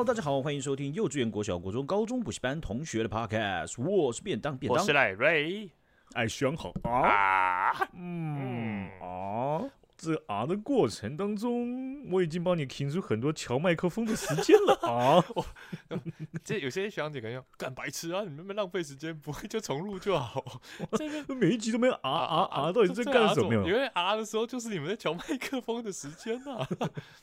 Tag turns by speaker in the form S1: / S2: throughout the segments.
S1: Hello，大家好，欢迎收听幼稚园、国小、国中、高中补习班同学的 Podcast。我是便当便当，
S2: 我是赖瑞，
S1: 爱选好啊，啊，嗯啊，这啊的过程当中，我已经帮你停出很多调麦克风的时间了 啊。我
S2: 这有些学长姐可能要干白痴啊，你们没浪费时间，不会就重录就好。
S1: 这 每一集都没有啊啊啊，到底在干什么？
S2: 因为啊的时候就是你们在调麦克风的时间啊，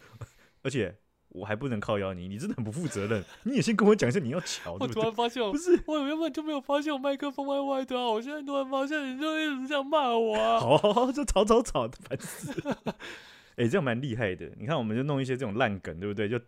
S1: 而且。我还不能靠邀你，你真的很不负责任。你也先跟我讲一下你要乔。
S2: 我突然发现，不是我原本就没有发现我麦克风歪歪的啊！我现在突然发现，你就一直这样骂我啊！
S1: 好，好，好，就吵吵吵的，烦死了。哎、欸，这样蛮厉害的。你看，我们就弄一些这种烂梗，对不对？就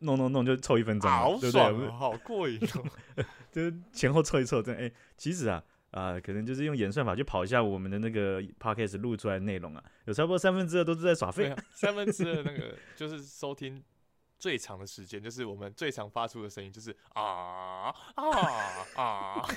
S1: 弄弄弄，就凑一分钟，
S2: 好
S1: 对不对？
S2: 好过瘾哦！
S1: 就是前后凑一凑，这样哎，其实啊啊、呃，可能就是用演算法去跑一下我们的那个 podcast 录出来的内容啊，有差不多三分之二都是在耍废、
S2: 啊，三分之二那个就是收听。最长的时间就是我们最常发出的声音，就是啊啊啊！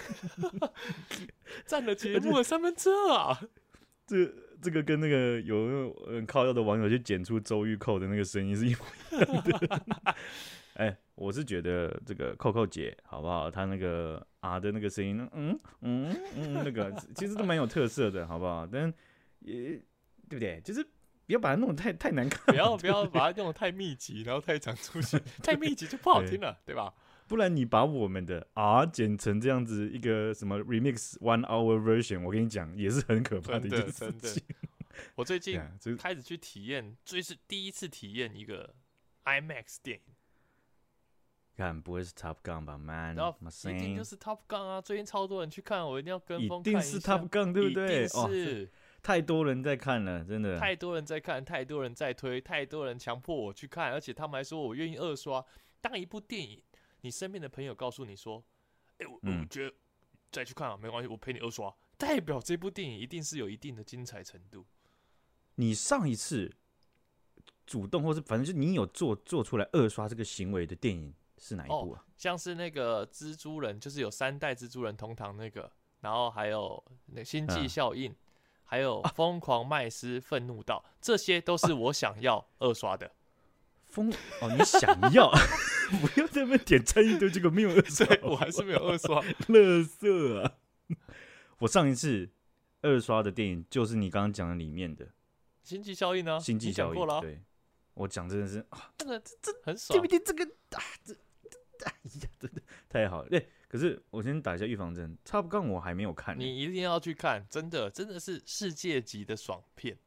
S2: 占了节目的三分之二啊！
S1: 这这个跟那个有嗯靠药的网友去剪出周玉蔻的那个声音是一模一样的。哎、欸，我是觉得这个扣扣姐好不好？她那个啊的那个声音，嗯嗯嗯，那个其实都蛮有特色的，好不好？但也对不对？就是。不要把它弄得太太难看，
S2: 不要不要把它弄得太密集，然后太常出现，太密集就不好听了，对，对吧？
S1: 不然你把我们的 R 剪成这样子一个什么 remix one hour version，我跟你讲也是很可怕的一件事情。
S2: 我最近 开始去体验，最是第一次体验一个 IMAX 电影。
S1: 看，不会是 Top Gun 吧，Man？
S2: 然后一定就是 Top Gun 啊！最近超多人去看，我一定要跟风看
S1: 一下。一定是 Top Gun，对不对？
S2: 是。
S1: 太多人在看了，真的。
S2: 太多人在看，太多人在推，太多人强迫我去看，而且他们还说我愿意二刷。当一部电影，你身边的朋友告诉你说：“哎、欸，我我觉得再去看啊，没关系，我陪你二刷。”代表这部电影一定是有一定的精彩程度。
S1: 你上一次主动，或是反正就你有做做出来二刷这个行为的电影是哪一部啊？
S2: 哦、像是那个蜘蛛人，就是有三代蜘蛛人同堂那个，然后还有那星际效应。嗯还有《疯狂麦斯愤怒到》啊，这些都是我想要二刷的。
S1: 疯哦，你想要？不要在那边点参与的这个没有二刷，
S2: 我还是没有二刷。
S1: 乐色啊！我上一次二刷的电影就是你刚刚讲的里面的《
S2: 星际效应》呢，《
S1: 星际效应》对，我讲真的是啊，
S2: 这个这很爽，对不对？这个啊，这
S1: 哎呀，真的太好了，对。可是我先打一下预防针，Top Gun 我还没有看，
S2: 你一定要去看，真的真的是世界级的爽片。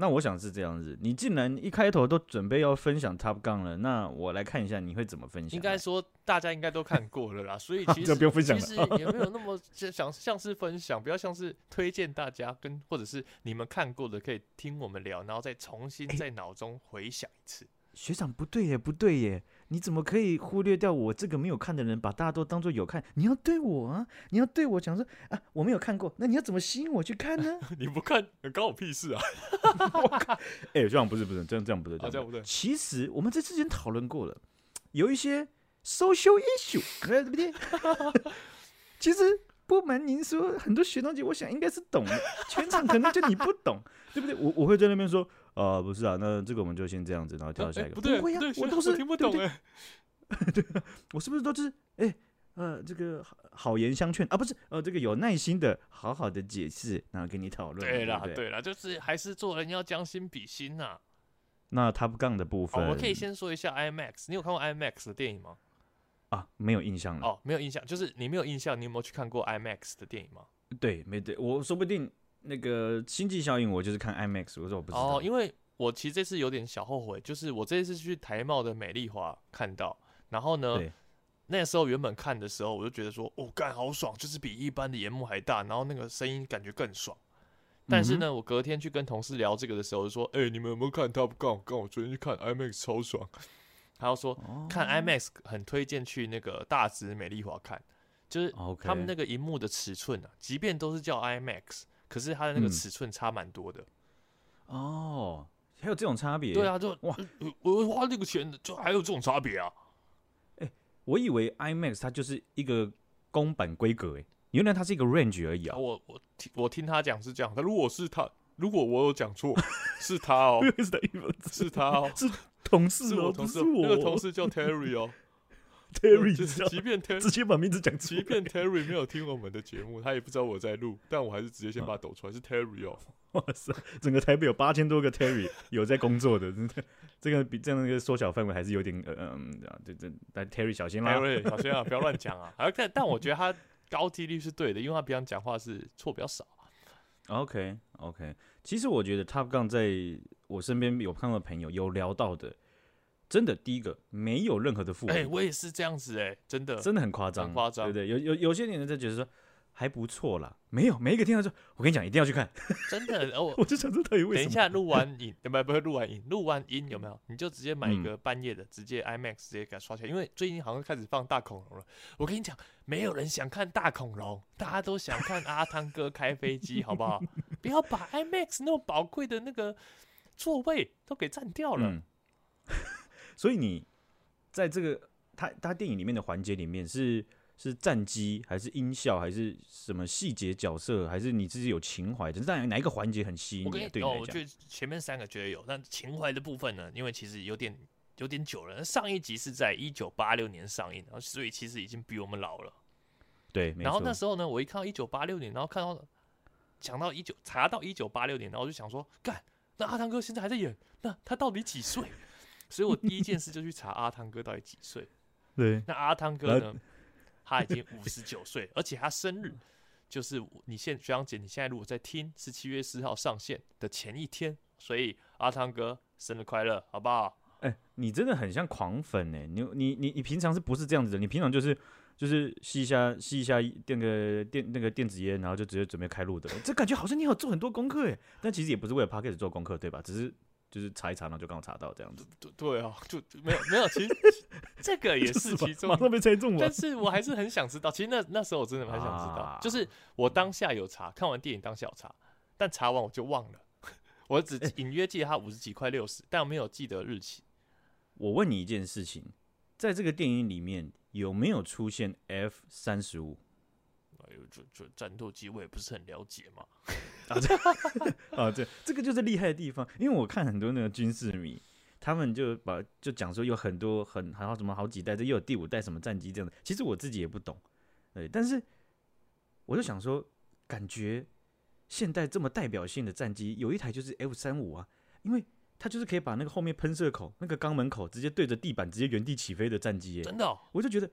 S1: 那我想是这样子，你既然一开头都准备要分享 Top Gun 了，那我来看一下你会怎么分享。
S2: 应该说大家应该都看过了啦，所以 其实
S1: 不用分享了，
S2: 其实也没有那么像像是分享，不要像是推荐大家跟或者是你们看过的可以听我们聊，然后再重新在脑中回想一次。欸
S1: 学长不对耶，不对耶！你怎么可以忽略掉我这个没有看的人，把大家都当做有看？你要对我啊，你要对我讲说啊，我没有看过，那你要怎么吸引我去看呢？
S2: 你不看，关我屁事啊！
S1: 哎、欸，这样不是不是，这样这样不对，
S2: 这样不对。
S1: 其实我们在之前讨论过了，有一些 social issue，对不对？其实。不瞒您说，很多学长姐，我想应该是懂的，全场可能就你不懂，对不对？我我会在那边说，啊、呃，不是啊，那这个我们就先这样子，然后跳下一个。
S2: 欸、不对，
S1: 不会呀、
S2: 啊，
S1: 我都是
S2: 我听不懂哎。
S1: 对，我是不是都是哎、欸、呃这个好言相劝啊？不是呃这个有耐心的好好的解释，然后跟你讨论。
S2: 对啦，对啦，就是还是做人要将心比心呐、啊。
S1: 那 Top Gun 的部分，
S2: 我可以先说一下 IMAX，你有看过 IMAX 的电影吗？
S1: 啊，没有印象了。
S2: 哦，没有印象，就是你没有印象，你有没有去看过 IMAX 的电影吗？
S1: 对，没对，我说不定那个星际效应，我就是看 IMAX，我说我不知道。
S2: 哦，因为我其实这次有点小后悔，就是我这次去台茂的美丽华看到，然后呢，那时候原本看的时候，我就觉得说，哦，干好爽，就是比一般的萤幕还大，然后那个声音感觉更爽。但是呢，嗯、我隔天去跟同事聊这个的时候，就说，哎、欸，你们有没有看 Top Gun？跟我昨天去看 IMAX 超爽。他又说看 IMAX 很推荐去那个大直美丽华看，就是他们那个荧幕的尺寸啊，即便都是叫 IMAX，可是它的那个尺寸差蛮多的。
S1: 哦，还有这种差别？
S2: 对啊，就哇，我花这个钱就还有这种差别啊？
S1: 哎，我以为 IMAX 它就是一个公版规格，哎，原来它是一个 range 而已啊。
S2: 我我听我听他讲是这样，他如果是他，如果我有讲错，是他哦，是他哦，是
S1: 同事
S2: 哦，
S1: 不是
S2: 我，那个同事叫 Terry 哦
S1: ，Terry，就是
S2: 即便 Terry
S1: 直接把名字讲出来，
S2: 即便 Terry 没有听我们的节目，他也不知道我在录，但我还是直接先把它抖出来，是 Terry 哦。
S1: 哇塞，整个台北有八千多个 Terry 有在工作的，真的，这个比这样的一个缩小范围还是有点呃嗯啊，对对，但 Terry 小心啦
S2: ，Terry 小心啊，不要乱讲啊。但但我觉得他高几率是对的，因为他平常讲话是错比较少。
S1: OK OK，其实我觉得 Top Gun 在我身边有看到的朋友有聊到的，真的第一个没有任何的负面，
S2: 哎、欸，我也是这样子哎、欸，真的
S1: 真的很夸张，
S2: 很夸张，
S1: 对不对，有有有些人在觉得说。还不错啦，没有每一个听到说，我跟你讲，一定要去看，
S2: 真的，我
S1: 我就想说到底为什么？
S2: 等一下录完影，不不会录完影，录完音有没有？你就直接买一个半夜的，嗯、直接 IMAX 直接给它刷起来，因为最近好像开始放大恐龙了。我跟你讲，没有人想看大恐龙，大家都想看阿汤哥开飞机，好不好？不要把 IMAX 那么宝贵的那个座位都给占掉了。嗯、所以你在这个他他电影里面的环节里面是。是战机还是音效还是什么细节角色还是你自己有情怀？就是哪哪一个环节很吸引你？对你来讲，我觉得前面三个觉得有，但情怀的部分呢？因为其实有点有点久了。上一集是在一九八六年上映，然后所以其实已经比我们老了。对，然后那时候呢，我一看到一九八六年，然后看到讲到一九查到一九八六年，然后我就想说，干，那阿汤哥现在还在演，那他到底几岁？所以我第一件事就去查阿汤哥到底几岁。对，那阿汤哥呢？他已经五十九岁，而且他生日就是你现学长姐，你现在如果在听是七月四号上线的前一天，所以阿汤哥生日快乐，好不好？哎、欸，你真的很像狂粉哎、欸，你你你你平常是不是这样子的？你平常就是就是吸一下吸一下电个电那个电子烟，然后就直接准备开录的，这感觉好像你有做很多功课哎、欸，但其实也不是为了 Podcast 做功课对吧？只是。就是查一查，然后就刚好查到这样子。对对啊，就没有没有，其实 这个也是其中，马上被猜中了。但是我还是很想知道，其实那那时候我真的很想知道，啊、就是我当下有查，看完电影当下有查，但查完我就忘了，我只隐约记得他五十几块六十，但我没有记得日期。我问你一件事情，在这个电影里面有没有出现 F 三十五？哎呦，这这战斗机，我也不是很了解嘛。啊，这 啊，对这个就是厉害的地方，因为我看很多那个军事迷，他们就把就讲说有很多很还有什么好几代，这又有第五代什么战机这样的。其实我自己也不懂，对，但是我就想说，感觉现代这么代表性的战机，有一台就是 F 三五啊，因为它就是可以把那个后面喷射口那个肛门口直接对着地板直接原地起飞的战机耶，真的，哦，我就觉得，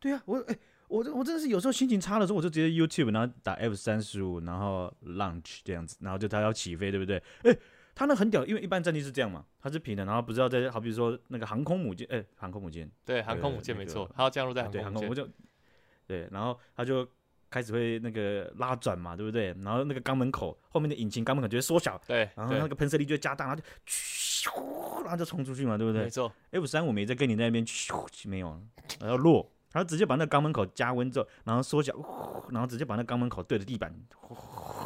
S2: 对啊，我哎。欸我我真的是有时候心情差的时候，我就直接 YouTube，然后打 F 三十五，然后 launch 这样子，然后就它要起飞，对不对？哎、欸，它那很屌，因为一般战机是这样嘛，它是平的，然后不知道在好比说那个航空母舰，哎、欸，航空母舰，对，航空母舰没错，它要降落在航空母舰，对，然后它就开始会那个拉转嘛，对不对？然后那个肛门口后面的引擎肛门口就会缩小，对，然后那个喷射力就会加大，然后就咻，然后就冲出去嘛，对不对？没错，F 三五没在跟你那边咻，没有，然后落。然后直接把那个肛门口加温之后，然后缩小，然后直接把那肛门口对着地板，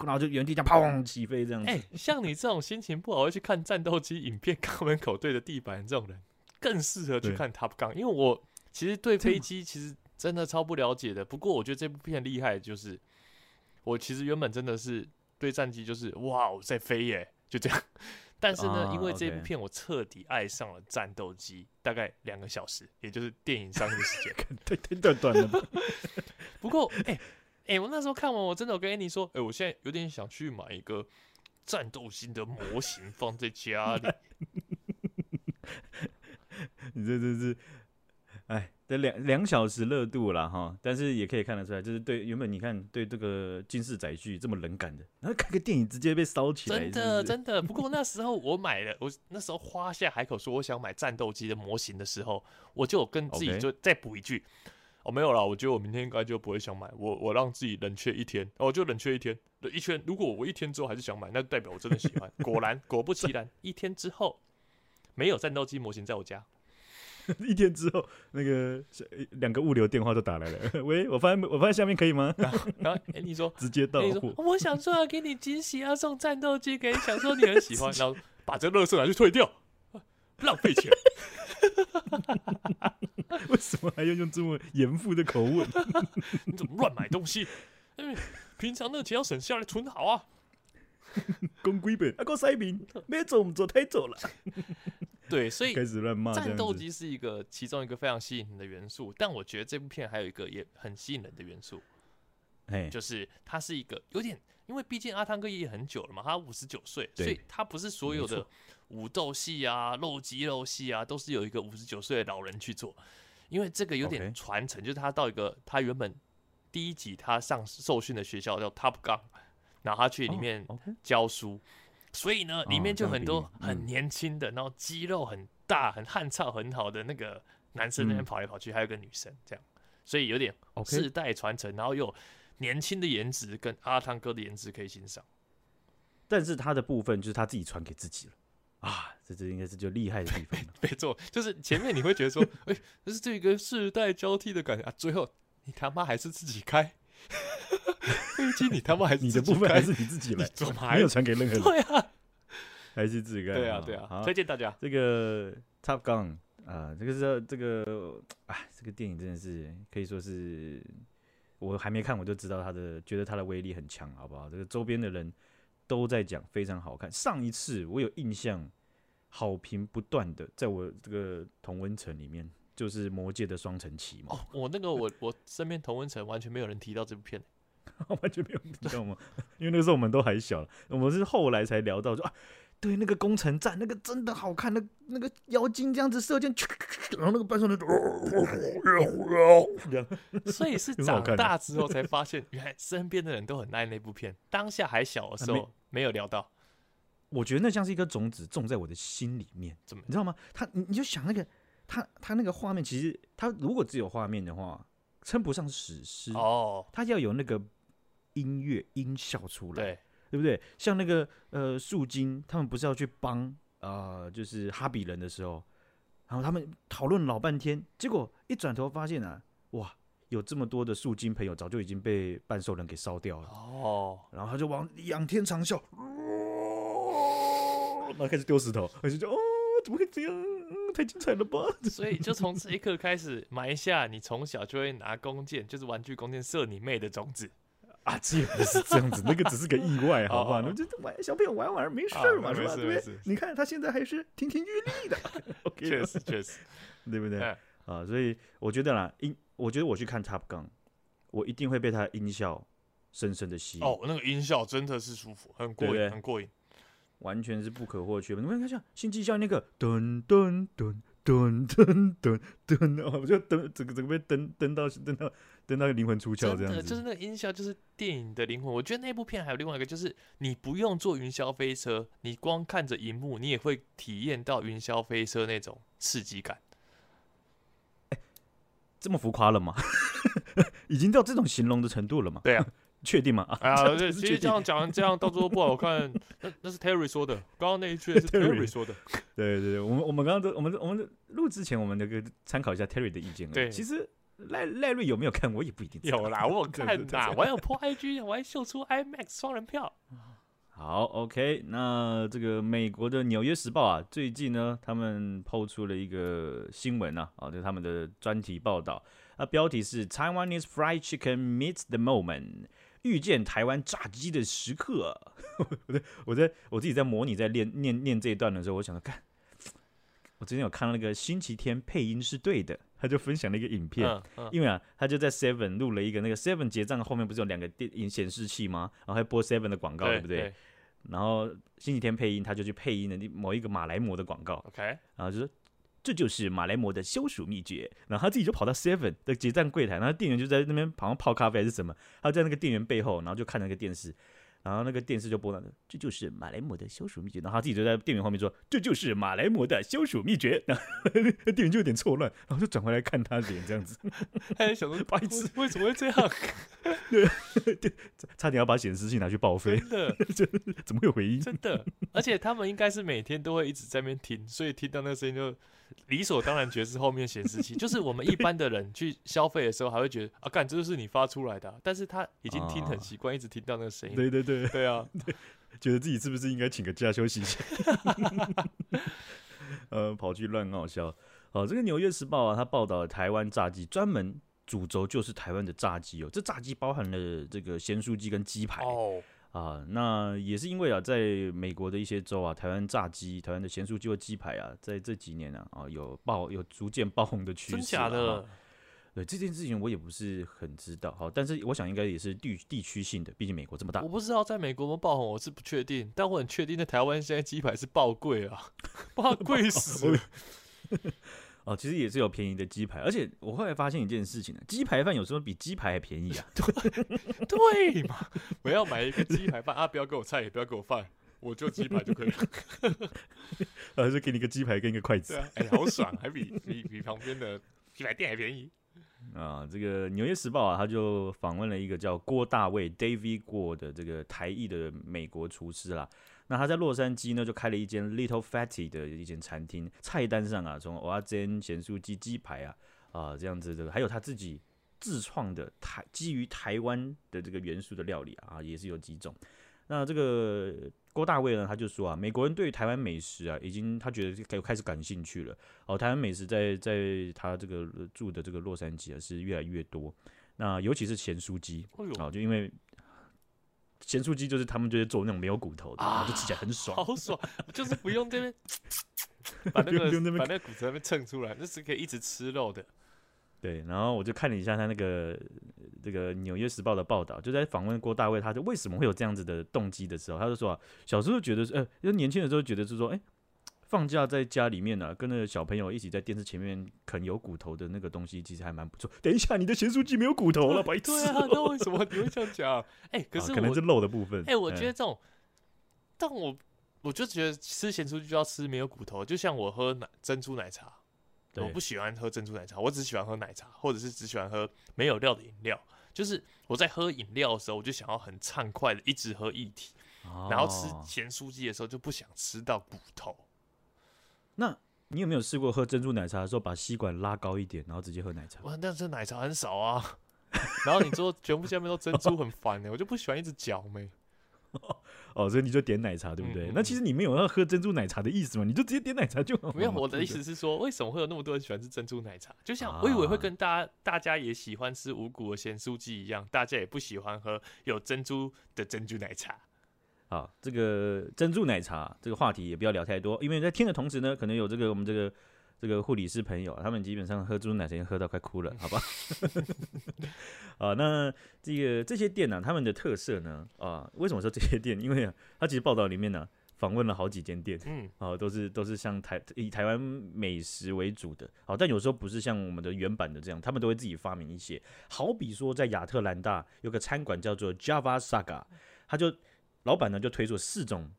S2: 然后就原地这样砰起飞这样子。哎、欸，像你这种心情不好会去看战斗机影片，肛门口对着地板这种人，更适合去看 Top Gun。因为我其实对飞机其实真的超不了解的。不过我觉得这部片厉害，就是我其实原本真的是对战机就是哇，我在飞耶，就这样。但是呢，因为这部片我彻底爱上了战斗机，大概两个小时，也就是电影上映的时间，太太短短了吧。不过，哎、欸、哎、欸，我那时候看完，我真的我跟 Annie 说，哎、欸，我现在有点想去买一个战斗机的模型放在家里。你这真是。哎，这两两小时热度了哈，但是也可以看得出来，就是对原本你看对这个惊世载具这么冷感的，然后看个电影直接被烧起来，真的 真的。不过那时候我买了，我那时候花下海口说我想买战斗机的模型的时候，我就跟自己就再补一句.哦没有了，我觉得我明天应该就不会想买，我我让自己冷却一天，我就冷却一天，一圈如果我一天之后还是想买，那就代表我真的喜欢。果然果不其然，一天之后没有战斗机模型在我家。一天之后，那个两个物流电话都打来了。喂，我发现我发现下面可以吗？然后，然后哎，你说直接到货。我想说要给你惊喜，要送战斗机给你，想说你很喜欢，然后把这个垃圾拿去退掉，浪费钱。为什么还要用这么严父的口吻？你怎么乱买东西？平常那钱要省下来存好啊。公规本，阿哥塞饼，没走，我们走太走了。对，所以
S1: 开始乱骂。
S2: 战斗机是一个其中一个非常吸引人的元素，但我觉得这部片还有一个也很吸引人的元素，就是它是一个有点，因为毕竟阿汤哥也很久了嘛，他五十九岁，所以他不是所有的武斗戏啊、肉肌肉戏啊，都是有一个五十九岁的老人去做，因为这个有点传承，就是他到一个他原本第一集他上受训的学校叫 Top Gun，然后他去里面教书。所以呢，里面就很多很年轻的，然后肌肉很大、很汗臭很好的那个男生那边跑来跑去，还有个女生这样，所以有点世代传承，然后又年轻的颜值跟阿汤哥的颜值可以欣赏。
S1: 但是他的部分就是他自己传给自己了啊，这这应该是就厉害的地方。
S2: 没错，就是前面你会觉得说，哎，这是这个世代交替的感觉啊，最后你他妈还是自己开。飞机，你他妈还是
S1: 你的部分还是你自己来，
S2: 怎么
S1: 还没有传给任何人？
S2: 对啊，
S1: 还是自己干？
S2: 对啊，对啊。推荐大家
S1: 这个 Top Gun 啊，这个是这个啊，这个电影真的是可以说是我还没看我就知道它的，觉得它的威力很强，好不好？这个周边的人都在讲非常好看。上一次我有印象，好评不断的，在我这个同温层里面。就是《魔界》的双城奇嘛。
S2: 哦，我那个我我身边同温层完全没有人提到这部片，
S1: 完全没有人提到吗？因为那个时候我们都还小，我们是后来才聊到说啊，对，那个攻城战那个真的好看，那那个妖精这样子射箭，然后那个半兽人，
S2: 所以是长大之后才发现，原来身边的人都很爱那部片。当下还小的时候没有聊到，
S1: 我觉得那像是一颗种子种在我的心里面，怎么你知道吗？他你你就想那个。他他那个画面，其实他如果只有画面的话，称不上史诗哦。他要有那个音乐音效出来，对，对不对？像那个呃树精，他们不是要去帮呃就是哈比人的时候，然后他们讨论老半天，结果一转头发现啊，哇，有这么多的树精朋友早就已经被半兽人给烧掉了哦。然后他就往仰天长啸，然后开始丢石头，而且就哦，怎么会这样？太精彩了吧！
S2: 所以就从这一刻开始埋下你从小就会拿弓箭，就是玩具弓箭射你妹的种子
S1: 啊！这也不是这样子，那个只是个意外，好不好？那就玩小朋友玩玩没事嘛，是吧？对不对？你看他现在还是亭亭玉立的，
S2: 确实确实，
S1: 对不对？啊，所以我觉得啦，音，我觉得我去看 Top Gun，我一定会被他的音效深深的吸引。
S2: 哦，那个音效真的是舒服，很过瘾，很过瘾。
S1: 完全是不可或缺的。你们看像《星际效应》那个噔噔噔噔噔噔噔，哦，我就噔，整个整个被噔噔到噔到噔到灵魂出窍这样子。
S2: 就是那个音效，就是电影的灵魂。我觉得那部片还有另外一个，就是你不用坐云霄飞车，你光看着荧幕，你也会体验到云霄飞车那种刺激感。
S1: 欸，这么浮夸了吗？已经到这种形容的程度了吗？
S2: 对啊。
S1: 确定吗？
S2: 哎呀，其实这样讲完这样，到最后不好看。那那是 Terry 说的，刚刚那一句是 Terry 说的。
S1: 对对对，我们我们刚刚都我们我们录之前，我们那个参考一下 Terry 的意见。
S2: 对，
S1: 其实赖赖瑞有没有看，我也不一定。
S2: 有啦，我有看呐，我还有 po IG，我还秀出 IMAX 双人票。
S1: 好，OK，那这个美国的《纽约时报》啊，最近呢，他们 po 出了一个新闻啊，啊，就是他们的专题报道啊，标题是 Taiwanese fried chicken meets the moment。遇见台湾炸鸡的时刻，我在我在我自己在模拟在练念念这一段的时候，我想说，看，我之前有看到那个星期天配音是对的，他就分享了一个影片，嗯嗯、因为啊，他就在 Seven 录了一个那个 Seven 结账后面不是有两个电影显示器吗？然后还播 Seven 的广告，对，对不对？对，然后星期天配音，他就去配音的某一个马来模的广告
S2: ，OK，
S1: 然后就说。这就是马来貘的消暑秘诀，然后他自己就跑到 Seven 的结账柜台，然后店员就在那边好像泡咖啡还是什么，他在那个店员背后，然后就看那个电视，然后那个电视就播了，这就是马来貘的消暑秘诀，然后他自己就在店员后面说，这就是马来貘的消暑秘诀，然后那店员就有点错乱，然后就转回来看他脸这样子，
S2: 他在想说白痴为什么会这样？
S1: 对，差点要把显示器拿去报废，真的，怎么会有回音？
S2: 真的，而且他们应该是每天都会一直在那边听，所以听到那个声音就。理所当然觉得是后面显示器，就是我们一般的人去消费的时候，还会觉得啊，干，这就是你发出来的，啊。但是他已经听很习惯，哦，一直听到那个声音。
S1: 对对对，
S2: 对啊
S1: 对，觉得自己是不是应该请个假休息一下？呃，跑去乱搞笑。哦，这个《纽约时报》啊，它报道了台湾炸鸡，专门主轴就是台湾的炸鸡哦。这炸鸡包含了这个咸酥鸡跟鸡排哦。啊，那也是因为啊，在美国的一些州啊，台湾炸鸡、台湾的咸酥鸡或鸡排啊，在这几年啊，啊有爆有逐渐爆红的趋势。真
S2: 假的？
S1: 对这件事情我也不是很知道，好，但是我想应该也是地地区性的，毕竟美国这么大。
S2: 我不知道在美国有爆红，我是不确定，但我很确定在台湾现在鸡排是爆贵啊，爆贵死了。
S1: 哦，其实也是有便宜的鸡排，而且我后来发现一件事情呢，鸡排饭有时候比鸡排还便宜啊。
S2: 对，对嘛？我要买一个鸡排饭啊，不要给我菜，也不要给我饭，我就鸡排就可以了。
S1: 呃，就给你个鸡排跟一个筷子。
S2: 哎、啊欸，好爽，还比比比旁边的鸡排店还便宜。
S1: 啊，这个《纽约时报》啊，他就访问了一个叫郭大卫 （David 郭）的这个台裔的美国厨师啦。那他在洛杉矶呢，就开了一间 Little Fatty 的一间餐厅，菜单上啊，从蚵仔煎、咸酥鸡、鸡排啊啊这样子的，还有他自己自创的台基于台湾的这个元素的料理啊，也是有几种。那这个郭大卫呢，他就说啊，美国人对台湾美食啊，已经他觉得开始感兴趣了。哦，台湾美食在在他这个住的这个洛杉矶啊，是越来越多。那尤其是咸酥鸡，啊，就因为。咸酥鸡就是他们就是做那种没有骨头的，啊、就吃起来很爽，
S2: 好爽，就是不用这边 把那个把那个骨头那边蹭出来，那是可以一直吃肉的。
S1: 对，然后我就看了一下他那个这个《纽约时报》的报道，就在访问郭大卫，他就为什么会有这样子的动机的时候，他就说啊，小时候觉得是，呃，因为年轻的时候觉得是说，哎、欸。放假在家里面呢、啊，跟那个小朋友一起在电视前面啃有骨头的那个东西，其实还蛮不错。等一下，你的咸酥鸡没有骨头了，白痴！
S2: 对啊，那为什么你会这样讲？哎、欸，可是、啊、
S1: 可能是肉的部分。
S2: 哎、欸，我觉得这种，嗯、但我我就觉得吃咸酥鸡就要吃没有骨头，就像我喝奶珍珠奶茶，我不喜欢喝珍珠奶茶，我只喜欢喝奶茶，或者是只喜欢喝没有料的饮料。就是我在喝饮料的时候，我就想要很畅快的一直喝液体，哦、然后吃咸酥鸡的时候就不想吃到骨头。
S1: 那你有没有试过喝珍珠奶茶的时候，把吸管拉高一点，然后直接喝奶茶？
S2: 哇，那这奶茶很少啊。然后你说全部下面都珍珠，很烦呢，我就不喜欢一直搅没。
S1: 哦，所以你就点奶茶，对不对？嗯、那其实你没有要喝珍珠奶茶的意思嘛？你就直接点奶茶就好。
S2: 没有，我的意思是说，为什么会有那么多人喜欢吃珍珠奶茶？就像我以为会跟大家大家也喜欢吃五谷的咸酥鸡一样，大家也不喜欢喝有珍珠的珍珠奶茶。
S1: 好，这个珍珠奶茶这个话题也不要聊太多，因为在听的同时呢，可能有这个我们这个这个护理师朋友，他们基本上喝珍珠奶茶已经喝到快哭了，好吧？啊，那这个这些店呢、啊，他们的特色呢，啊，为什么说这些店？因为啊，他其实报道里面呢、啊，访问了好几间店，嗯，啊，都是都是像台以台湾美食为主的，好，但有时候不是像我们的原版的这样，他们都会自己发明一些，好比说在亚特兰大有个餐馆叫做 Java Saga，他就。老板呢就推出四种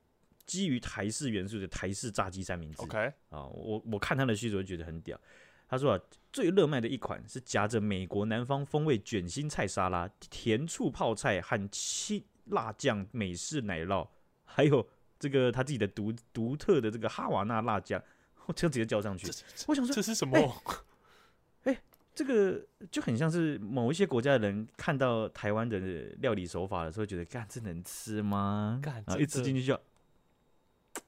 S1: 基于台式元素的台式炸鸡三明治。
S2: OK
S1: 啊，我我看他的叙述就觉得很屌。他说啊，最热卖的一款是夹着美国南方风味卷心菜沙拉、甜醋泡菜和青辣酱美式奶酪，还有这个他自己的独独特的这个哈瓦那辣酱，我就直接浇上去。我想说
S2: 这是什么？
S1: 欸这个就很像是某一些国家的人看到台湾的料理手法的时候，觉得干这能吃吗？然后一吃进去就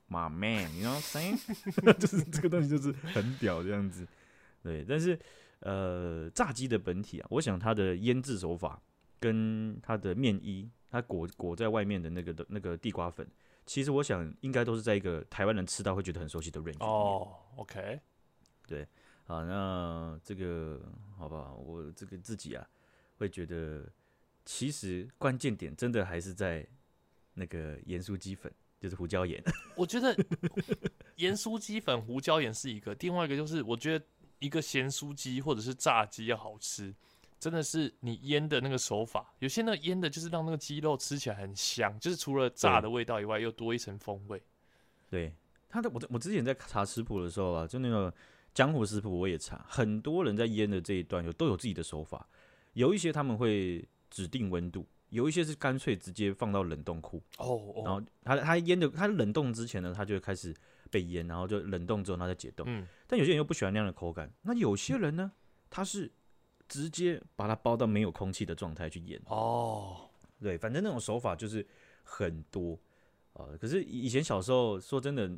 S1: ，My man，你知道吗？就是这个东西就是很屌这样子。对，但是呃，炸鸡的本体啊，我想它的腌制手法跟它的面衣，它裹裹在外面的那个的那个地瓜粉，其实我想应该都是在一个台湾人吃到会觉得很熟悉的 range。
S2: 哦，OK，
S1: 对。好，那这个好不好？我这个自己啊，会觉得其实关键点真的还是在那个盐酥鸡粉，就是胡椒盐。
S2: 我觉得盐酥鸡粉、胡椒盐是一个，另外一个就是我觉得一个咸酥鸡或者是炸鸡要好吃，真的是你腌的那个手法。有些那个腌的就是让那个鸡肉吃起来很香，就是除了炸的味道以外，又多一层风味。
S1: 对，他的我我之前在查食谱的时候啊，就那个。江湖食谱我也查，很多人在腌的这一段有都有自己的手法，有一些他们会指定温度，有一些是干脆直接放到冷冻库
S2: 哦，
S1: 然后他他腌的他冷冻之前呢，他就会开始被腌，然后就冷冻之后他再解冻。嗯，但有些人又不喜欢那样的口感，那有些人呢，他是直接把它包到没有空气的状态去腌
S2: 哦，
S1: 对，对，反正那种手法就是很多啊。可是以前小时候说真的。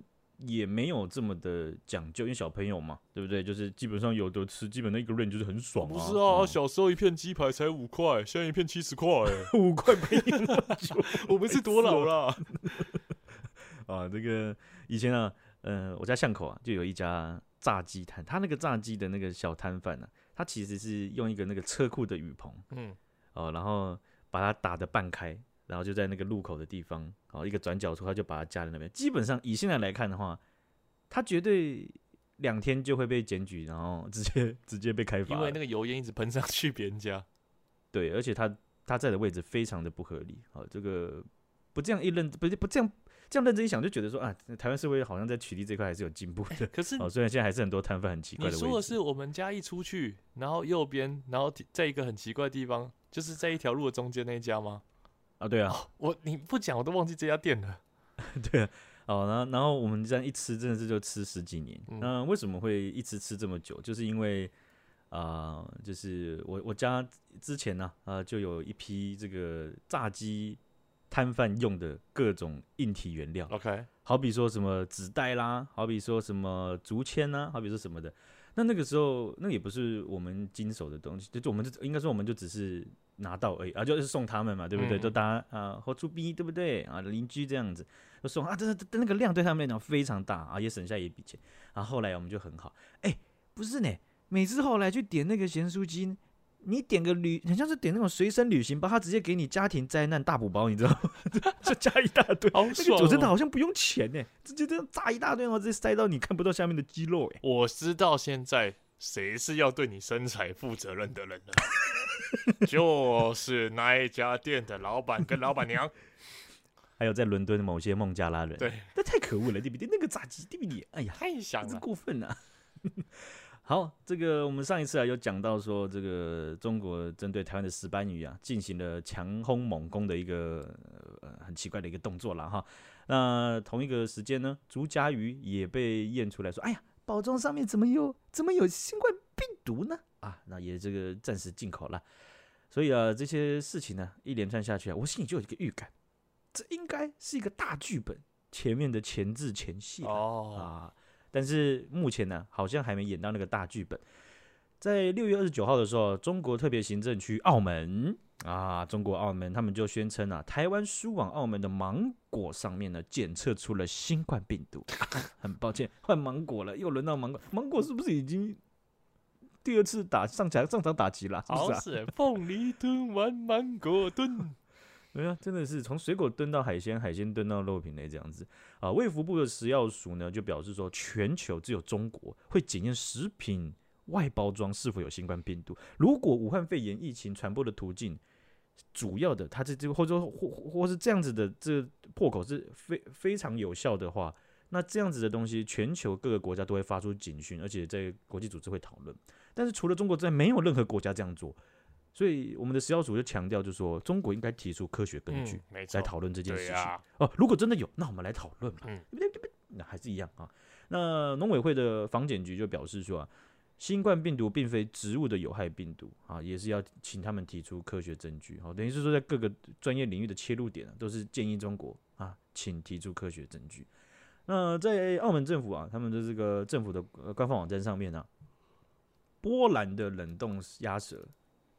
S1: 也没有这么的讲究，因为小朋友嘛，对不对？就是基本上有的吃，基本上一个 range 就是很爽啊。
S2: 不是啊，嗯、小时候一片鸡排才五块，现在一片七十块，
S1: 五块没那么久，
S2: 我们是多老了？
S1: 啊，这个以前啊，呃，我家巷口啊就有一家炸鸡摊，他那个炸鸡的那个小摊贩呢，他其实是用一个那个车库的雨棚，嗯，哦、呃，然后把它打的半开。然后就在那个路口的地方，好一个转角处，他就把它架在那边。基本上以现在来看的话，他绝对两天就会被检举，然后直接直接被开罚。
S2: 因为那个油烟一直喷上去别人家。
S1: 对，而且他他在的位置非常的不合理。好，这个不这样一认，不不这样这样认真一想，就觉得说啊，台湾社会好像在取缔这块还是有进步的。
S2: 可是，
S1: 哦，虽然现在还是很多摊贩很奇怪的位置。
S2: 你说的是我们家一出去，然后右边，然后在一个很奇怪的地方，就是在一条路的中间那一家吗？
S1: 啊，对啊，
S2: 哦、我你不讲我都忘记这家店了。
S1: 对啊，哦，然后然后我们这样一吃，真的是就吃十几年。嗯、那为什么会一直吃这么久？就是因为啊、呃，就是我我家之前呢啊、呃，就有一批这个炸鸡摊贩用的各种硬体原料。
S2: OK，
S1: 好比说什么纸袋啦，好比说什么竹签呐，好比说什么的。那那个时候，那也不是我们经手的东西，就我们就应该说我们就只是。拿到而已啊，就是送他们嘛，对不对？嗯、就大家啊，活出逼，对不对啊？邻居这样子就送啊，这这那个量对他们来讲非常大啊，也省下一笔钱。然后后来我们就很好，哎、欸，不是呢，每次后来去点那个咸酥鸡，你点个旅，很像是点那种随身旅行包，他直接给你家庭灾难大补包，你知道吗？就加一大堆，好爽、哦。那真的好像不用钱呢，直接这样炸一大堆，然后直接塞到你看不到下面的肌肉。哎，
S2: 我知道现在谁是要对你身材负责任的人了。就是那一家店的老板跟老板娘，
S1: 还有在伦敦的某些孟加拉人。
S2: 对，
S1: 那太可恶了，对不对？那个炸鸡，对不对？哎呀，
S2: 太香了，
S1: 过分了。好，这个我们上一次啊有讲到说，这个中国针对台湾的石斑鱼啊进行了强轰猛攻的一个呃很奇怪的一个动作了哈。那同一个时间呢，竹夹鱼也被验出来说，哎呀，包装上面怎么有怎么有新冠病毒呢？啊，那也这个暂时进口了，所以啊，这些事情呢，一连串下去啊，我心里就有一个预感，这应该是一个大剧本前面的前置前戏哦啊。但是目前呢，好像还没演到那个大剧本。在六月二十九号的时候，中国特别行政区澳门啊，中国澳门他们就宣称啊，台湾输往澳门的芒果上面呢，检测出了新冠病毒。很抱歉，换芒果了，又轮到芒果，芒果是不是已经？第二次打上场上场打击了，
S2: 好是凤梨炖完芒果炖，
S1: 对啊，真的是从水果炖到海鲜，海鲜炖到肉品类这样子啊。卫福部的食药署呢就表示说，全球只有中国会检验食品外包装是否有新冠病毒。如果武汉肺炎疫情传播的途径主要的，它这这或者说或或是这样子的这个破口是非非常有效的话，那这样子的东西，全球各个国家都会发出警讯，而且在国际组织会讨论。但是除了中国之外，没有任何国家这样做，所以我们的食药署就强调，就是说中国应该提出科学根据来讨论这件事情。哦，如果真的有，那我们来讨论嘛。对不对？那还是一样啊。那农委会的防检局就表示说啊，新冠病毒并非植物的有害病毒啊，也是要请他们提出科学证据。好，等于是说在各个专业领域的切入点啊，都是建议中国啊，请提出科学证据。那在澳门政府啊，他们的这个政府的官方网站上面呢、啊。波兰的冷冻鸭舌，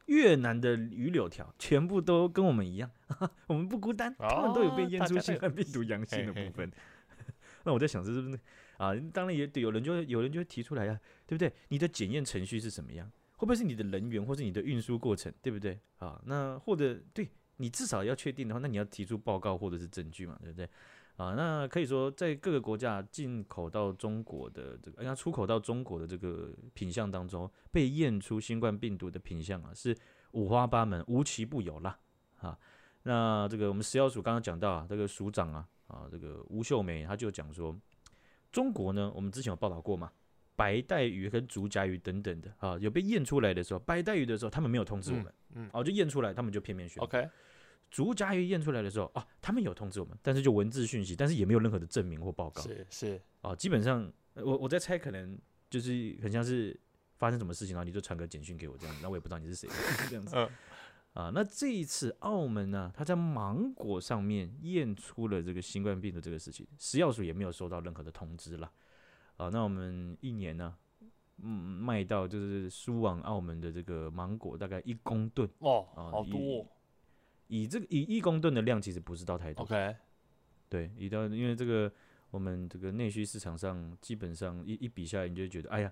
S1: 越南的鱼柳条，全部都跟我们一样，我们不孤单，他们都有被验出新冠病毒阳性的部分。那我在想，这是不是啊？当然也有人就会有人就会提出来呀、啊，对不对？你的检验程序是什么样？会不会是你的人员，或是你的运输过程，对不对？啊，那或者对你至少要确定的话，那你要提出报告或者是证据嘛，对不对？啊，那可以说，在各个国家进口到中国的这个，哎呀，出口到中国的这个品相当中，被验出新冠病毒的品相啊，是五花八门，无奇不有啦。啊，那这个我们食药署刚刚讲到啊，这个署长啊，啊，这个吴秀梅，他就讲说，中国呢，我们之前有报道过嘛，白带鱼跟竹夹鱼等等的啊，有被验出来的时候，白带鱼的时候，他们没有通知我们，嗯，哦、嗯啊，就验出来，他们就片面宣布。
S2: OK。
S1: 竹筴鱼验出来的时候啊，他们有通知我们，但是就文字讯息，但是也没有任何的证明或报告。
S2: 是是
S1: 啊，基本上我我在猜，可能就是很像是发生什么事情，然后你就传个简讯给我这样子，那我也不知道你是谁这样子。啊，那这一次澳门呢，他在芒果上面验出了这个新冠病毒这个事情，食药署也没有收到任何的通知了。啊，那我们一年呢，嗯，卖到就是输往澳门的这个芒果大概一公吨
S2: 哦，啊好多哦。
S1: 以这个以一公吨的量，其实不是到太多。
S2: OK，
S1: 对，一到因为这个我们这个内需市场上，基本上一一比下来，你就觉得，哎呀。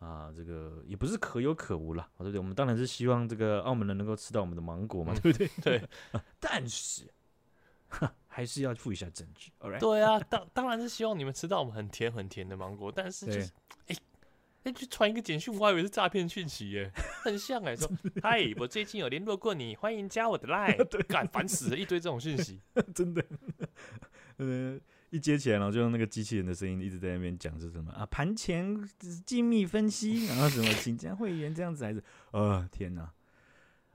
S1: 啊，这个也不是可有可无啦，对不对？我们当然是希望这个澳门人能够吃到我们的芒果嘛，对不对？
S2: 对，
S1: 但是还是要付一下证据。
S2: 对啊，当当然是希望你们吃到我们很甜很甜的芒果，但是就是，哎，哎，去传一个简讯，我还以为是诈骗讯息耶，很像哎，说嗨，我最近有联络过你，欢迎加我的 line，干烦死了，一堆这种讯息，
S1: 真的，嗯。一接起来，然后就用那个机器人的声音一直在那边讲是什么啊？盘前精密分析，然后什么请加会员这样子还是？呃，天哪！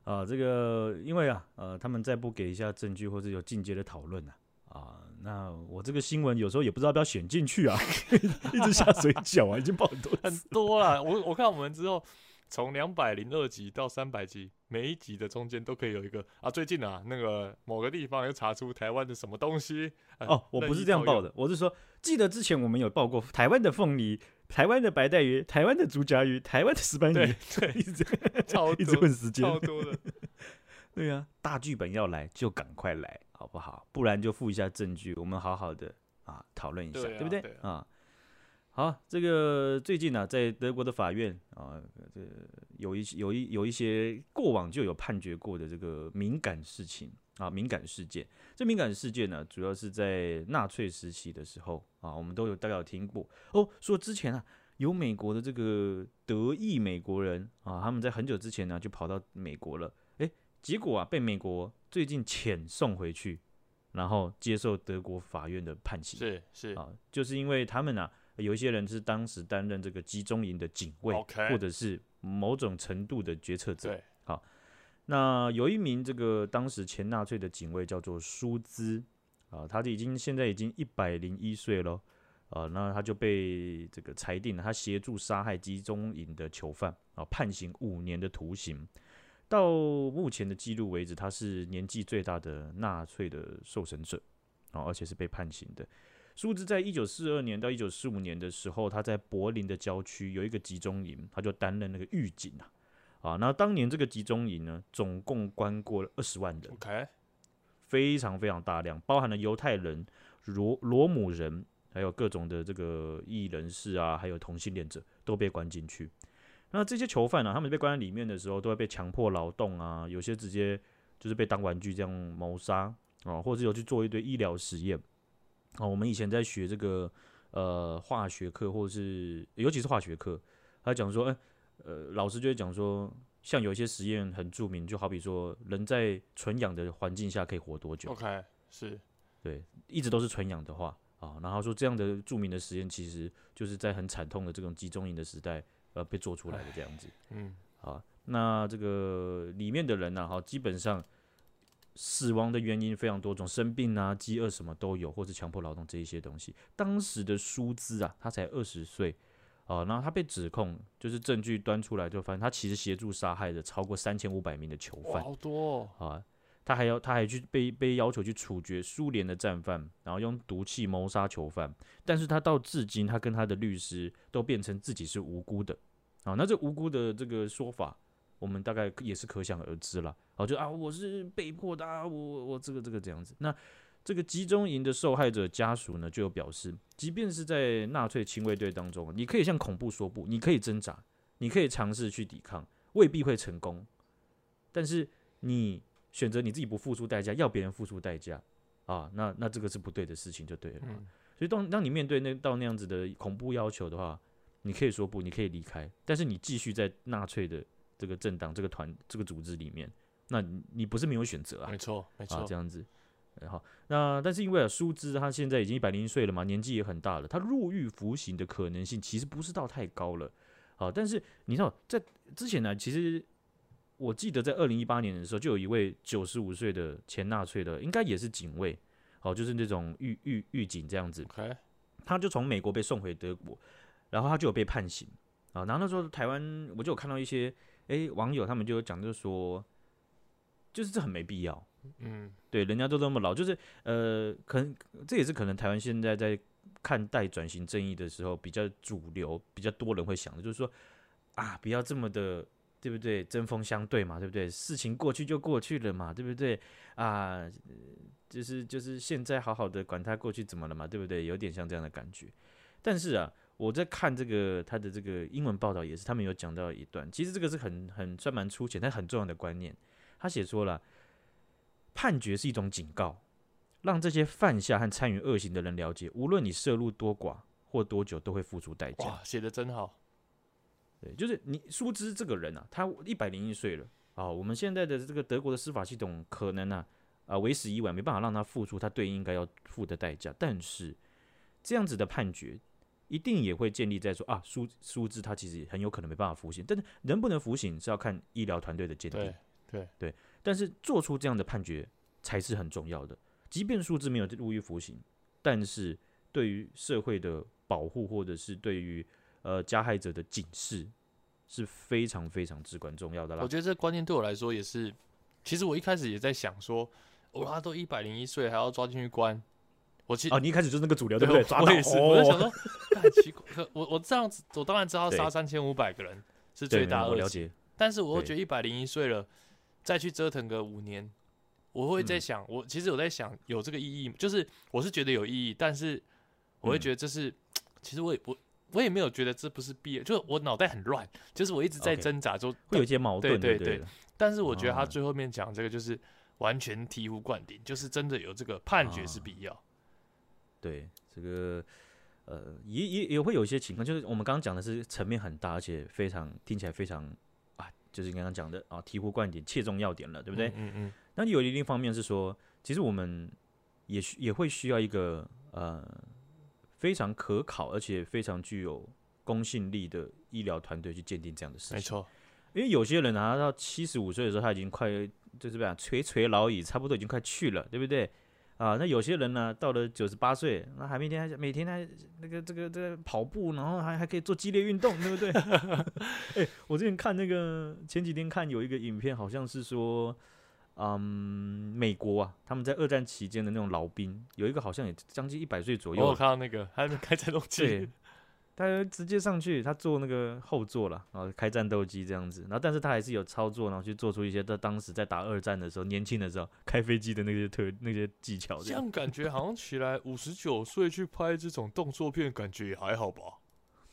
S1: 啊，这个因为啊，呃，他们再不给一下证据或者有进阶的讨论啊，啊，那我这个新闻有时候也不知道要不要选进去啊，一直下水饺啊，已经报很多
S2: 很多了。我我看我们之后。从两百零二集到三百集，每一集的中间都可以有一个啊。最近啊，那个某个地方又查出台湾的什么东西。啊、
S1: 哦，我不是这样报的，我是说，记得之前我们有报过台湾的凤梨、台湾的白带鱼、台湾的竹荚鱼、台湾的石斑鱼，
S2: 对，对一直超多
S1: 一直混时间，
S2: 超多的。
S1: 对啊，大剧本要来就赶快来，好不好？不然就附一下证据，我们好好的啊讨论一下，对，不对？对啊。啊好，这个最近呢、啊，在德国的法院啊，这、有一有一有一些过往就有判决过的这个敏感事情啊，敏感事件。这敏感事件呢，主要是在纳粹时期的时候啊，我们都有大概有听过哦。说之前啊，有美国的这个德裔美国人啊，他们在很久之前呢就跑到美国了，诶，结果啊被美国最近遣送回去，然后接受德国法院的判刑。
S2: 是是
S1: 啊，就是因为他们啊。有一些人是当时担任这个集中营的警卫，Okay. 或者是某种程度的决策者。
S2: 对，
S1: 好，那有一名这个当时前纳粹的警卫叫做舒兹啊，他已经现在已经一百零一岁了啊，那他就被这个裁定了，他协助杀害集中营的囚犯啊，判刑五年的徒刑。到目前的记录为止，他是年纪最大的纳粹的受审者啊，而且是被判刑的。舒兹在一九四二年到一九四五年的时候，他在柏林的郊区有一个集中营，他就担任那个狱警啊。啊，那当年这个集中营呢，总共关过了二十万人
S2: ，OK，
S1: 非常非常大量，包含了犹太人、罗罗姆人，还有各种的这个异人士啊，还有同性恋者都被关进去。那这些囚犯呢、啊，他们被关在里面的时候，都会被强迫劳动啊，有些直接就是被当玩具这样谋杀啊，或者有去做一堆医疗实验。啊，我们以前在学这个呃化学课，或者是尤其是化学课，他讲说，哎，呃，老师就会讲说，像有一些实验很著名，就好比说，人在纯氧的环境下可以活多久
S2: ？OK，是，
S1: 对，一直都是纯氧的话啊，然后说这样的著名的实验，其实就是在很惨痛的这种集中营的时代，呃，被做出来的这样子。
S2: 嗯，
S1: 好，那这个里面的人呢，哈，基本上。死亡的原因非常多种，生病啊、饥饿什么都有，或是强迫劳动这一些东西。当时的舒兹啊，他才二十岁啊，然后他被指控，就是证据端出来就发现他其实协助杀害了超过三千五百名的囚犯，
S2: 好多哦，
S1: 啊！他还要他还去被被要求去处决苏联的战犯，然后用毒气谋杀囚犯。但是他到至今，他跟他的律师都变成自己是无辜的啊。那这无辜的这个说法。我们大概也是可想而知了，哦，就啊，我是被迫的啊，我我这个这个这样子。那这个集中营的受害者家属呢，就有表示，即便是在纳粹亲卫队当中，你可以向恐怖说不，你可以挣扎，你可以尝试去抵抗，未必会成功。但是你选择你自己不付出代价，要别人付出代价啊，那那这个是不对的事情，就对了。嗯。所以当当你面对那到那样子的恐怖要求的话，你可以说不，你可以离开，但是你继续在纳粹的。这个政党、这个团、这个组织里面，那你不是没有选择啊？
S2: 没错，没错，
S1: 啊，这样子。然后，那但是因为啊，舒兹他现在已经一百零一岁了嘛，年纪也很大了，他入狱服刑的可能性其实不是到太高了。好，但是你知道，在之前呢，其实我记得在二零一八年的时候，就有一位九十五岁的前纳粹的，应该也是警卫，哦，就是那种狱狱狱警这样子。他就从美国被送回德国，然后他就有被判刑啊。然后那时候台湾我就有看到一些。诶，网友他们就有讲，就是说，就是这很没必要。
S2: 嗯，
S1: 对，人家都这么老，就是呃，可能这也是可能台湾现在在看待转型正义的时候比较主流、比较多人会想的，就是说啊，不要这么的，对不对？针锋相对嘛，对不对？事情过去就过去了嘛，对不对？啊，就是就是现在好好的管他过去怎么了嘛，对不对？有点像这样的感觉。但是啊。我在看这个他的这个英文报道也是，他们有讲到一段，其实这个是很很算蛮粗浅，但很重要的观念。他写说了，判决是一种警告，让这些犯下和参与恶行的人了解，无论你涉入多寡或多久，都会付出代
S2: 价。写的真好。
S1: 对，就是你苏兹这个人啊，他一百零一岁了啊，我们现在的这个德国的司法系统可能呢啊为时已晚，没办法让他付出他对应该要付的代价。但是这样子的判决。一定也会建立在说啊，苏苏兹他其实很有可能没办法服刑，但是能不能服刑是要看医疗团队的鉴定。对但是做出这样的判决才是很重要的。即便苏兹没有入狱服刑，但是对于社会的保护或者是对于呃加害者的警示是非常非常至关重要的啦。
S2: 我觉得这个观念对我来说也是，其实我一开始也在想说，哦，他都一百零一岁，还要抓进去关。我其实
S1: 啊，你一开始就是那个主流，对不对？
S2: 我，我也是，我就想说，很奇怪。我我这样子，我当然知道杀三千五百个人是最大恶极，但是我又觉得一百零一岁了，再去折腾个五年，我会在想，我其实我在想，有这个意义，就是我是觉得有意义，但是我会觉得这是，其实我也我我也没有觉得这不是必要，就是我脑袋很乱，就是我一直在挣扎，就
S1: 会有一些矛盾，
S2: 对对对。但是我觉得他最后面讲这个，就是完全醍醐灌顶，就是真的有这个判决是必要。
S1: 对这个，呃，也也也会有一些情况，就是我们刚刚讲的是层面很大，而且非常听起来非常啊，就是刚刚讲的啊，醍醐灌顶，切中要点了，对不对？
S2: 嗯嗯。
S1: 那有另一方面是说，其实我们也需也会需要一个呃非常可考而且非常具有公信力的医疗团队去鉴定这样的事情。
S2: 没错，
S1: 因为有些人拿，到七十五岁的时候，他已经快就是怎么样垂垂老矣，差不多已经快去了，对不对？啊，那有些人呢，到了九十八岁，那还每天还每天还那个这个这个跑步，然后还还可以做激烈运动，对不对？哎、欸，我之前看那个前几天看有一个影片，好像是说，嗯，美国啊，他们在二战期间的那种老兵，有一个好像也将近一百岁左右，
S2: 我看到那个 还没开战斗机。
S1: 他直接上去，他坐那个后座了，然后开战斗机这样子，然后但是他还是有操作，然后去做出一些在当时在打二战的时候，年轻的时候开飞机的那些特那些技巧这样。
S2: 这样感觉好像起来 五十九岁去拍这种动作片，感觉也还好吧？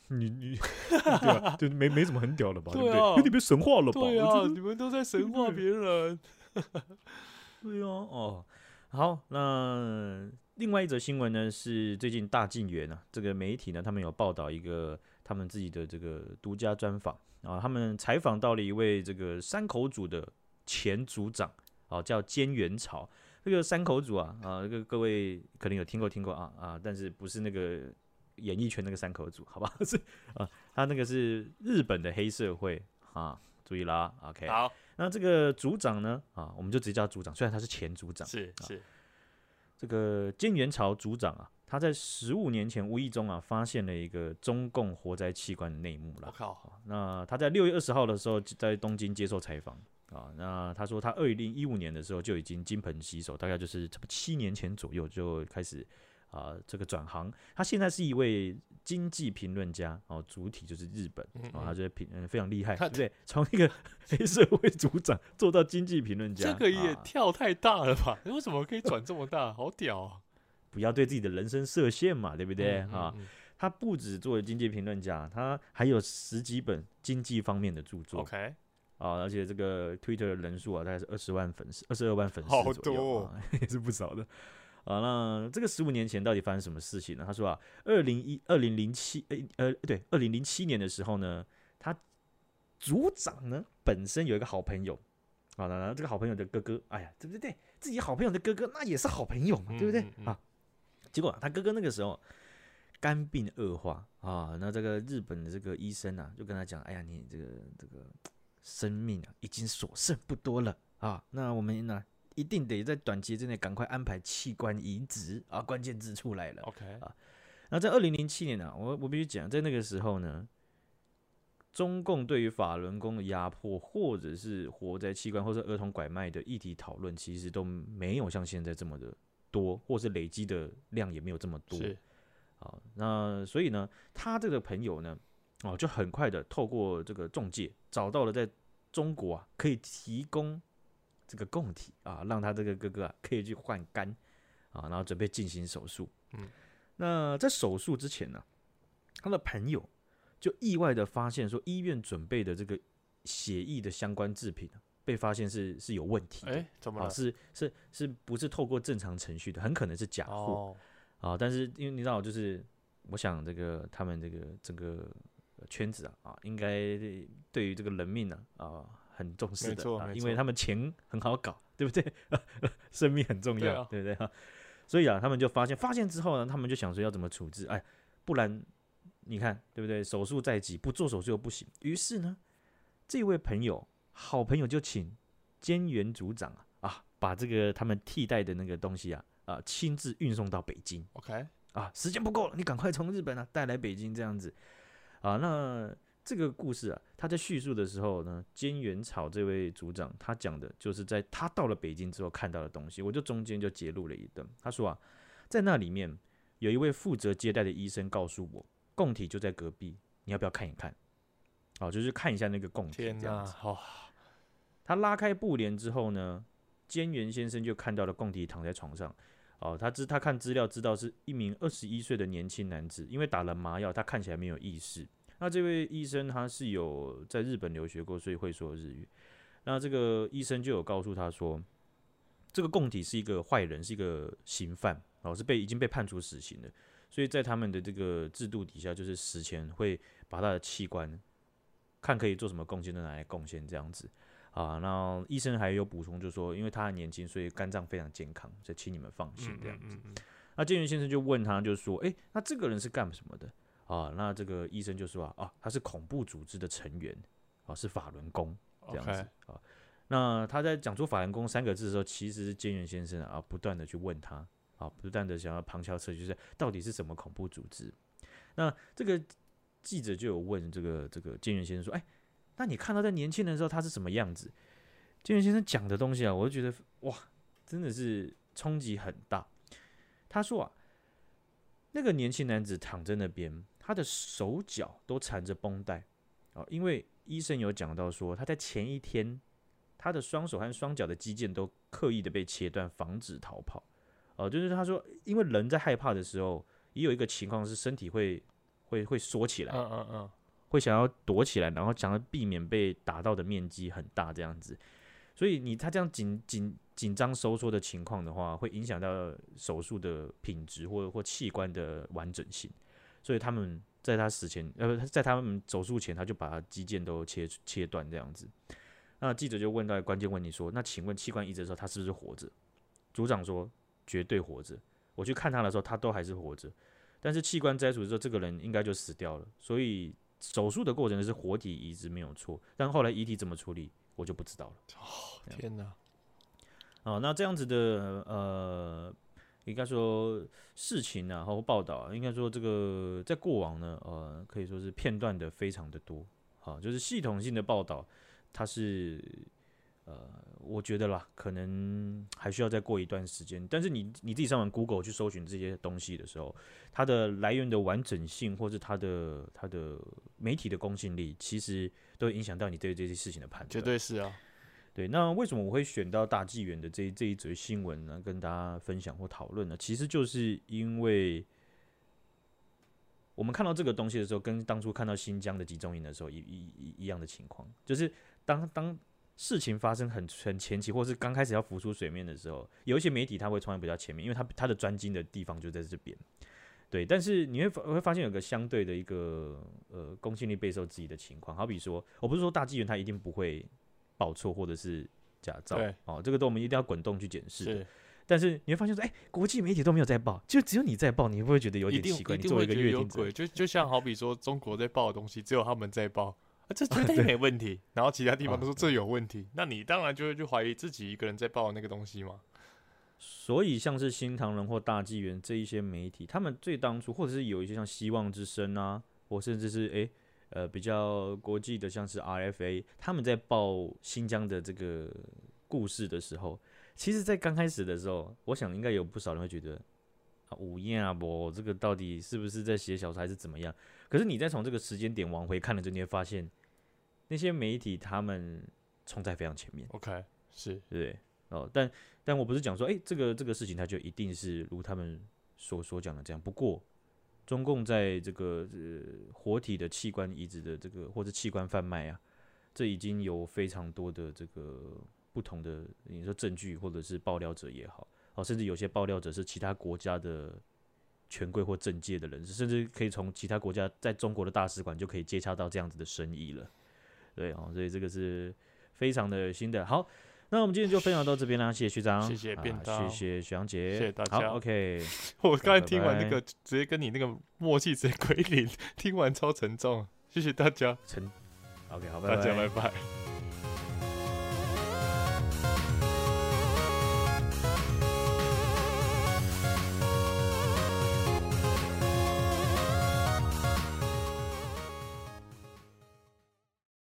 S1: 你你对啊，就没没什么很屌的吧？
S2: 对啊，
S1: 你被神话了吧？
S2: 对啊，你们都在神话别人。
S1: 对啊，哦，好，那。另外一则新闻呢，是最近大晋元啊，这个媒体呢，他们有报道一个他们自己的这个独家专访啊，他们采访到了一位这个山口组的前组长啊，叫菅原朝。这个山口组啊啊，这个各位可能有听过听过啊啊，但是不是那个演艺圈那个山口组，好吧？是啊，他那个是日本的黑社会啊，注意啦，OK。
S2: 好，
S1: 那这个组长呢啊，我们就直接叫组长，虽然他是前组长，
S2: 是是。
S1: 这个建元朝组长啊，他在十五年前无意中啊，发现了一个中共活摘器官的内幕了。我
S2: 靠！
S1: 那他在六月二十号的时候在东京接受采访啊，那他说他二零一五年的时候就已经金盆洗手，大概就是差不多七年前左右就开始啊这个转行。他现在是一位经济评论家哦，主体就是日本啊，他觉得评嗯非常厉害，对不对？从一个 黑社会组长做到经济评论家，
S2: 这个也跳太大了吧？为什么可以转这么大？好屌啊！
S1: 不要对自己的人生设限嘛，对不对啊？他不止做经济评论家，他还有十几本经济方面的著作。
S2: OK
S1: 啊，而且这个 Twitter 的人数啊，大概是二十万粉丝，二十二万粉丝左右，也是不少的。啊，那这个十五年前到底发生什么事情呢？他说啊，二零一二零零七，呃，呃，对，二零零七年的时候呢，他组长呢本身有一个好朋友，啊，那这个好朋友的哥哥，哎呀，对不对？自己好朋友的哥哥那也是好朋友嘛，对不对？啊，结果他哥哥那个时候肝病恶化啊，那这个日本的这个医生啊，就跟他讲，哎呀，你这个这个生命啊已经所剩不多了啊，那我们呢？一定得在短期之内赶快安排器官移植啊！关键字出来了。
S2: OK
S1: 啊，那在二零零七年呢，我我必须讲，在那个时候呢，中共对于法轮功的压迫，或者是活摘器官，或者儿童拐卖的议题讨论，其实都没有像现在这么的多，或是累积的量也没有这么多。
S2: 是，
S1: 啊，那所以呢，他这个朋友呢，哦，就很快的透过这个中介找到了在中国啊可以提供这个供体啊，让他这个哥哥啊可以去换肝啊，然后准备进行手术。嗯，那在手术之前呢，他的朋友。就意外的发现，说医院准备的这个血液的相关制品被发现是是有问题的，
S2: 哎，怎么了？
S1: 是是是不是透过正常程序的？很可能是假货啊！但是因为你知道，就是我想这个他们这个整个圈子啊啊，应该对于这个人命呢啊很重视的啊，因为他们钱很好搞，对不对？生命很重要，对不对？所以啊，他们就发现，发现之后呢，他们就想说要怎么处置？哎，不然。你看对不对？手术在即，不做手术又不行。于是呢，这位朋友好朋友就请监原组长啊啊，把这个他们替代的那个东西啊啊亲自运送到北京。
S2: OK
S1: 啊，时间不够了，你赶快从日本啊带来北京这样子啊。那这个故事啊，他在叙述的时候呢，菅原草这位组长他讲的就是在他到了北京之后看到的东西。我就中间就截录了一段，他说啊，在那里面有一位负责接待的医生告诉我。供体就在隔壁，你要不要看一看？哦，就是看一下那个供体这样子。哦，他拉开布帘之后呢，菅原先生就看到了供体躺在床上。哦，他知他看资料知道是一名二十一岁的年轻男子，因为打了麻药，他看起来没有意识。那这位医生他是有在日本留学过，所以会说日语。那这个医生就有告诉他说，这个供体是一个坏人，是一个刑犯，哦，是被已经被判处死刑的。所以在他们的这个制度底下，就是死前会把他的器官看可以做什么贡献，都拿来贡献这样子啊。那医生还有补充，就说，因为他很年轻，所以肝脏非常健康，所以请你们放心这样子。那建元先生就问他，就说：“诶，那这个人是干什么的啊？”那这个医生就说：“啊，他是恐怖组织的成员啊，是法轮功这样子啊。”那他在讲出法轮功三个字的时候，其实是菅原先生啊不断的去问他。啊，不断的想要旁敲侧击，就是到底是什么恐怖组织？那这个记者就有问这个这个菅原先生说：“哎，那你看到在年轻人的时候他是什么样子？”菅原先生讲的东西啊，我就觉得哇，真的是冲击很大。他说啊，那个年轻男子躺在那边，他的手脚都缠着绷带啊，因为医生有讲到说他在前一天，他的双手和双脚的肌腱都刻意的被切断，防止逃跑。哦，就是他说，因为人在害怕的时候，也有一个情况是身体会会会缩起来，嗯嗯嗯，会想要躲起来，然后想要避免被打到的面积很大这样子。所以你他这样紧紧紧张收缩的情况的话，会影响到手术的品质或或器官的完整性。所以他们在他死前，呃，在他们手术前，他就把他肌腱都切切断这样子。那记者就问到关键问题说：“那请问器官移植的时候，他是不是活着？”组长说。绝对活着。我去看他的时候，他都还是活着。但是器官摘除之后，这个人应该就死掉了。所以手术的过程是活体移植没有错，但后来遗体怎么处理，我就不知道了。
S2: 哦，天哪！
S1: 哦，那这样子的呃，应该说事情啊，或报道，应该说这个在过往呢，呃，可以说是片段的非常的多。好，就是系统性的报道，它是。呃，我觉得啦，可能还需要再过一段时间。但是你你自己上网 Google 去搜寻这些东西的时候，它的来源的完整性，或是它的它的媒体的公信力，其实都影响到你对这些事情的判断。
S2: 绝对是啊。
S1: 对，那为什么我会选到大纪元的这这一则新闻呢？跟大家分享或讨论呢？其实就是因为我们看到这个东西的时候，跟当初看到新疆的集中营的时候一一一一样的情况，就是当当。事情发生很很前期，或是刚开始要浮出水面的时候，有一些媒体他会冲在比较前面，因为他他的专精的地方就在这边。对，但是你会会发现有个相对的一个呃公信力备受质疑的情况，好比说，我不是说大纪元他一定不会报错或者是假造，哦，这个都我们一定要滚动去检视。是，但是你会发现说，哎、欸，国际媒体都没有在报，就只有你在报，你会不会觉得有点奇怪？你作为一个阅听者，
S2: 就就像好比说中国在报的东西，只有他们在报。啊，这绝对没问题。然后其他地方都说这有问题，那你当然就会去怀疑自己一个人在报那个东西嘛。
S1: 所以像是新唐人或大纪元这一些媒体，他们最当初或者是有一些像希望之声啊，或甚至是诶呃比较国际的，像是 RFA，他们在报新疆的这个故事的时候，其实，在刚开始的时候，我想应该有不少人会觉得啊，午夜啊，不，这个到底是不是在写小说还是怎么样？可是你再从这个时间点往回看的时候，你会发现那些媒体他们冲在非常前面。
S2: OK，是
S1: 对哦，但但我不是讲说，哎、欸，这个这个事情它就一定是如他们所所讲的这样。不过，中共在这个呃活体的器官移植的这个或者器官贩卖啊，这已经有非常多的这个不同的你说证据或者是爆料者也好，哦，甚至有些爆料者是其他国家的。权贵或政界的人士，甚至可以从其他国家在中国的大使馆就可以接洽到这样子的生意了。对哦，所以这个是非常的新的。好，那我们今天就分享到这边啦，谢谢学长，
S2: 谢谢便当，
S1: 啊、谢谢学长姐，
S2: 谢谢大家。
S1: 好，OK，
S2: 我刚才听完那个，直接跟你那个默契直接归零，听完超沉重，谢谢大家，
S1: 沉，OK，好，
S2: 大家拜拜。